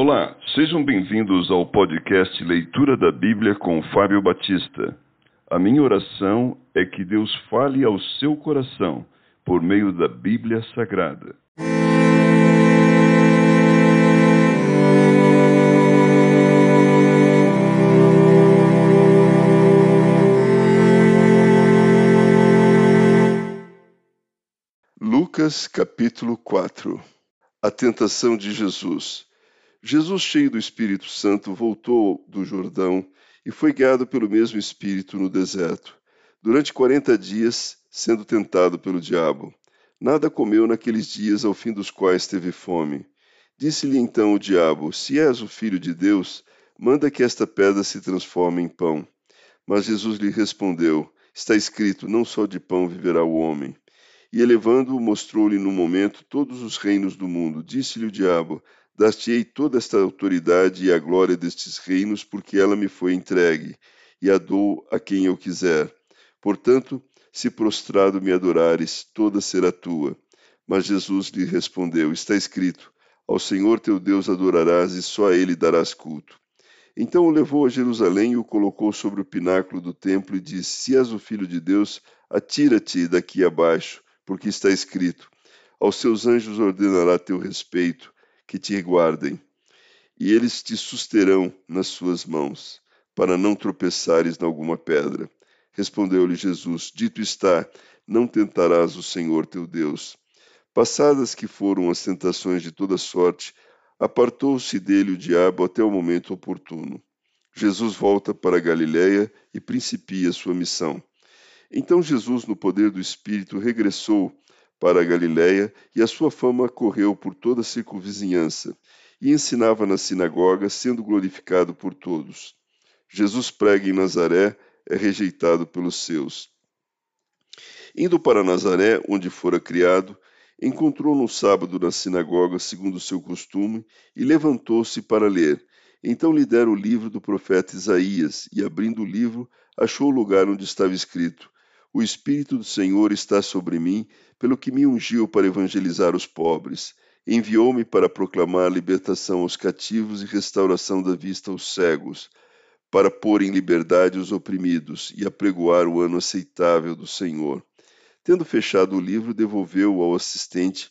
Olá, sejam bem-vindos ao podcast Leitura da Bíblia com Fábio Batista. A minha oração é que Deus fale ao seu coração por meio da Bíblia Sagrada. Lucas capítulo 4 A tentação de Jesus Jesus, cheio do Espírito Santo, voltou do Jordão e foi guiado pelo mesmo Espírito no deserto, durante quarenta dias, sendo tentado pelo diabo. Nada comeu naqueles dias, ao fim dos quais teve fome. Disse-lhe então o diabo: Se és o filho de Deus, manda que esta pedra se transforme em pão. Mas Jesus lhe respondeu: Está escrito: Não só de pão viverá o homem. E elevando-o, mostrou-lhe no momento todos os reinos do mundo. Disse-lhe o diabo: Dar-te-ei toda esta autoridade e a glória destes reinos, porque ela me foi entregue, e a dou a quem eu quiser. Portanto, se prostrado me adorares, toda será tua. Mas Jesus lhe respondeu: Está escrito: Ao Senhor teu Deus adorarás e só a ele darás culto. Então o levou a Jerusalém e o colocou sobre o pináculo do templo e disse: Se és o filho de Deus, atira-te daqui abaixo, porque está escrito: Aos seus anjos ordenará teu respeito que te guardem, e eles te susterão nas suas mãos, para não tropeçares em alguma pedra. Respondeu-lhe Jesus: Dito está, não tentarás o Senhor teu Deus. Passadas que foram as tentações de toda sorte, apartou-se dele o diabo até o momento oportuno. Jesus volta para Galiléia e principia sua missão. Então Jesus, no poder do Espírito, regressou para a Galiléia, e a sua fama correu por toda a circunvizinhança, e ensinava na sinagoga, sendo glorificado por todos. Jesus prega em Nazaré, é rejeitado pelos seus. Indo para Nazaré, onde fora criado, encontrou no sábado na sinagoga, segundo o seu costume, e levantou-se para ler. Então lhe deram o livro do profeta Isaías, e abrindo o livro, achou o lugar onde estava escrito: o Espírito do Senhor está sobre mim, pelo que me ungiu para evangelizar os pobres. Enviou-me para proclamar libertação aos cativos e restauração da vista aos cegos, para pôr em liberdade os oprimidos e apregoar o ano aceitável do Senhor. Tendo fechado o livro, devolveu-o ao assistente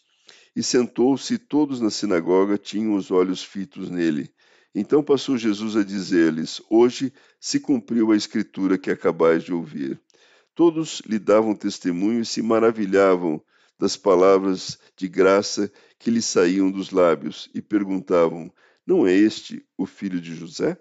e sentou-se, e todos na sinagoga tinham os olhos fitos nele. Então passou Jesus a dizer-lhes: Hoje se cumpriu a escritura que acabais de ouvir. Todos lhe davam testemunho e se maravilhavam das palavras de graça que lhe saíam dos lábios e perguntavam: Não é este o filho de José?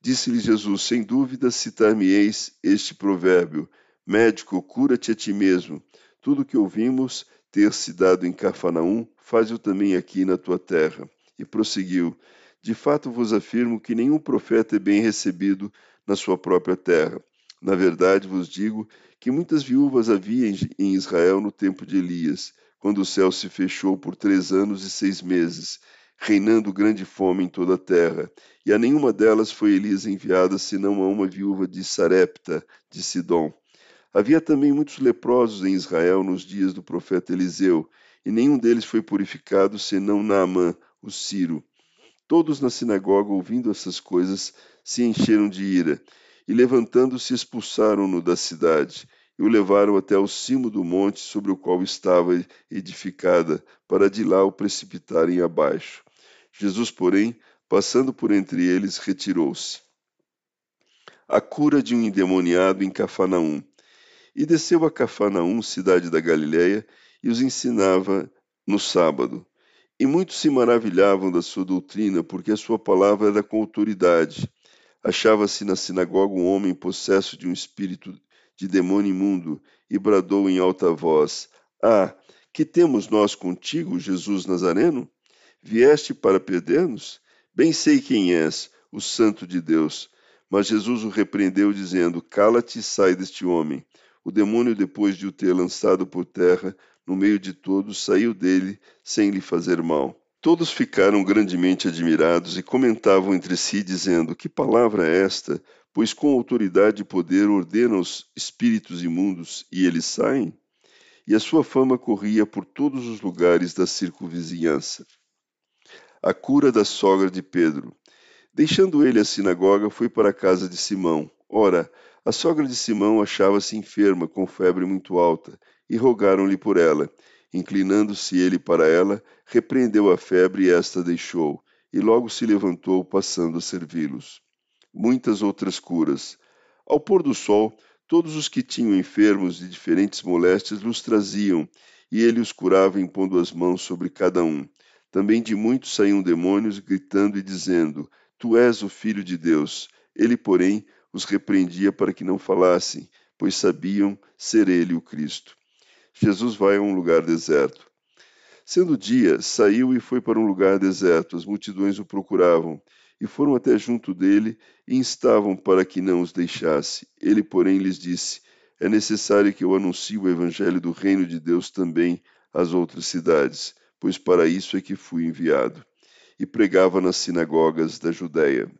Disse-lhe Jesus: Sem dúvida citar-me-eis este provérbio: Médico, cura-te a ti mesmo. Tudo o que ouvimos ter se dado em Cafarnaum, faz-o também aqui na tua terra. E prosseguiu: De fato vos afirmo que nenhum profeta é bem recebido na sua própria terra. Na verdade vos digo que muitas viúvas havia em Israel no tempo de Elias, quando o céu se fechou por três anos e seis meses, reinando grande fome em toda a terra, e a nenhuma delas foi Elias enviada, senão a uma viúva de Sarepta, de Sidom. Havia também muitos leprosos em Israel nos dias do profeta Eliseu, e nenhum deles foi purificado, senão Naamã, o Ciro. Todos na sinagoga, ouvindo essas coisas, se encheram de ira e levantando-se expulsaram-no da cidade e o levaram até ao cimo do monte sobre o qual estava edificada, para de lá o precipitarem abaixo. Jesus, porém, passando por entre eles, retirou-se. A cura de um endemoniado em Cafarnaum. E desceu a Cafarnaum, cidade da Galiléia, e os ensinava no sábado. E muitos se maravilhavam da sua doutrina, porque a sua palavra era com autoridade. Achava-se na sinagoga um homem possesso de um espírito de demônio imundo e bradou em alta voz: Ah, que temos nós contigo, Jesus Nazareno? Vieste para perder-nos? Bem sei quem és, o Santo de Deus. Mas Jesus o repreendeu, dizendo: Cala-te e sai deste homem. O demônio, depois de o ter lançado por terra, no meio de todos, saiu dele sem lhe fazer mal. Todos ficaram grandemente admirados e comentavam entre si, dizendo: Que palavra é esta? Pois com autoridade e poder ordena os espíritos imundos e eles saem? E a sua fama corria por todos os lugares da circunvizinhança. A cura da sogra de Pedro. Deixando ele a sinagoga, foi para a casa de Simão. Ora, a sogra de Simão achava-se enferma, com febre muito alta, e rogaram-lhe por ela. Inclinando-se ele para ela, repreendeu a febre e esta deixou, e logo se levantou, passando a servi-los. Muitas outras curas. Ao pôr do sol, todos os que tinham enfermos de diferentes moléstias los traziam, e ele os curava impondo as mãos sobre cada um. Também de muitos saíam demônios, gritando e dizendo: Tu és o Filho de Deus. Ele, porém, os repreendia para que não falassem, pois sabiam ser ele o Cristo. Jesus vai a um lugar deserto. Sendo dia, saiu e foi para um lugar deserto. As multidões o procuravam e foram até junto dele e instavam para que não os deixasse. Ele, porém, lhes disse: É necessário que eu anuncie o evangelho do reino de Deus também às outras cidades pois para isso é que fui enviado. E pregava nas sinagogas da Judéia.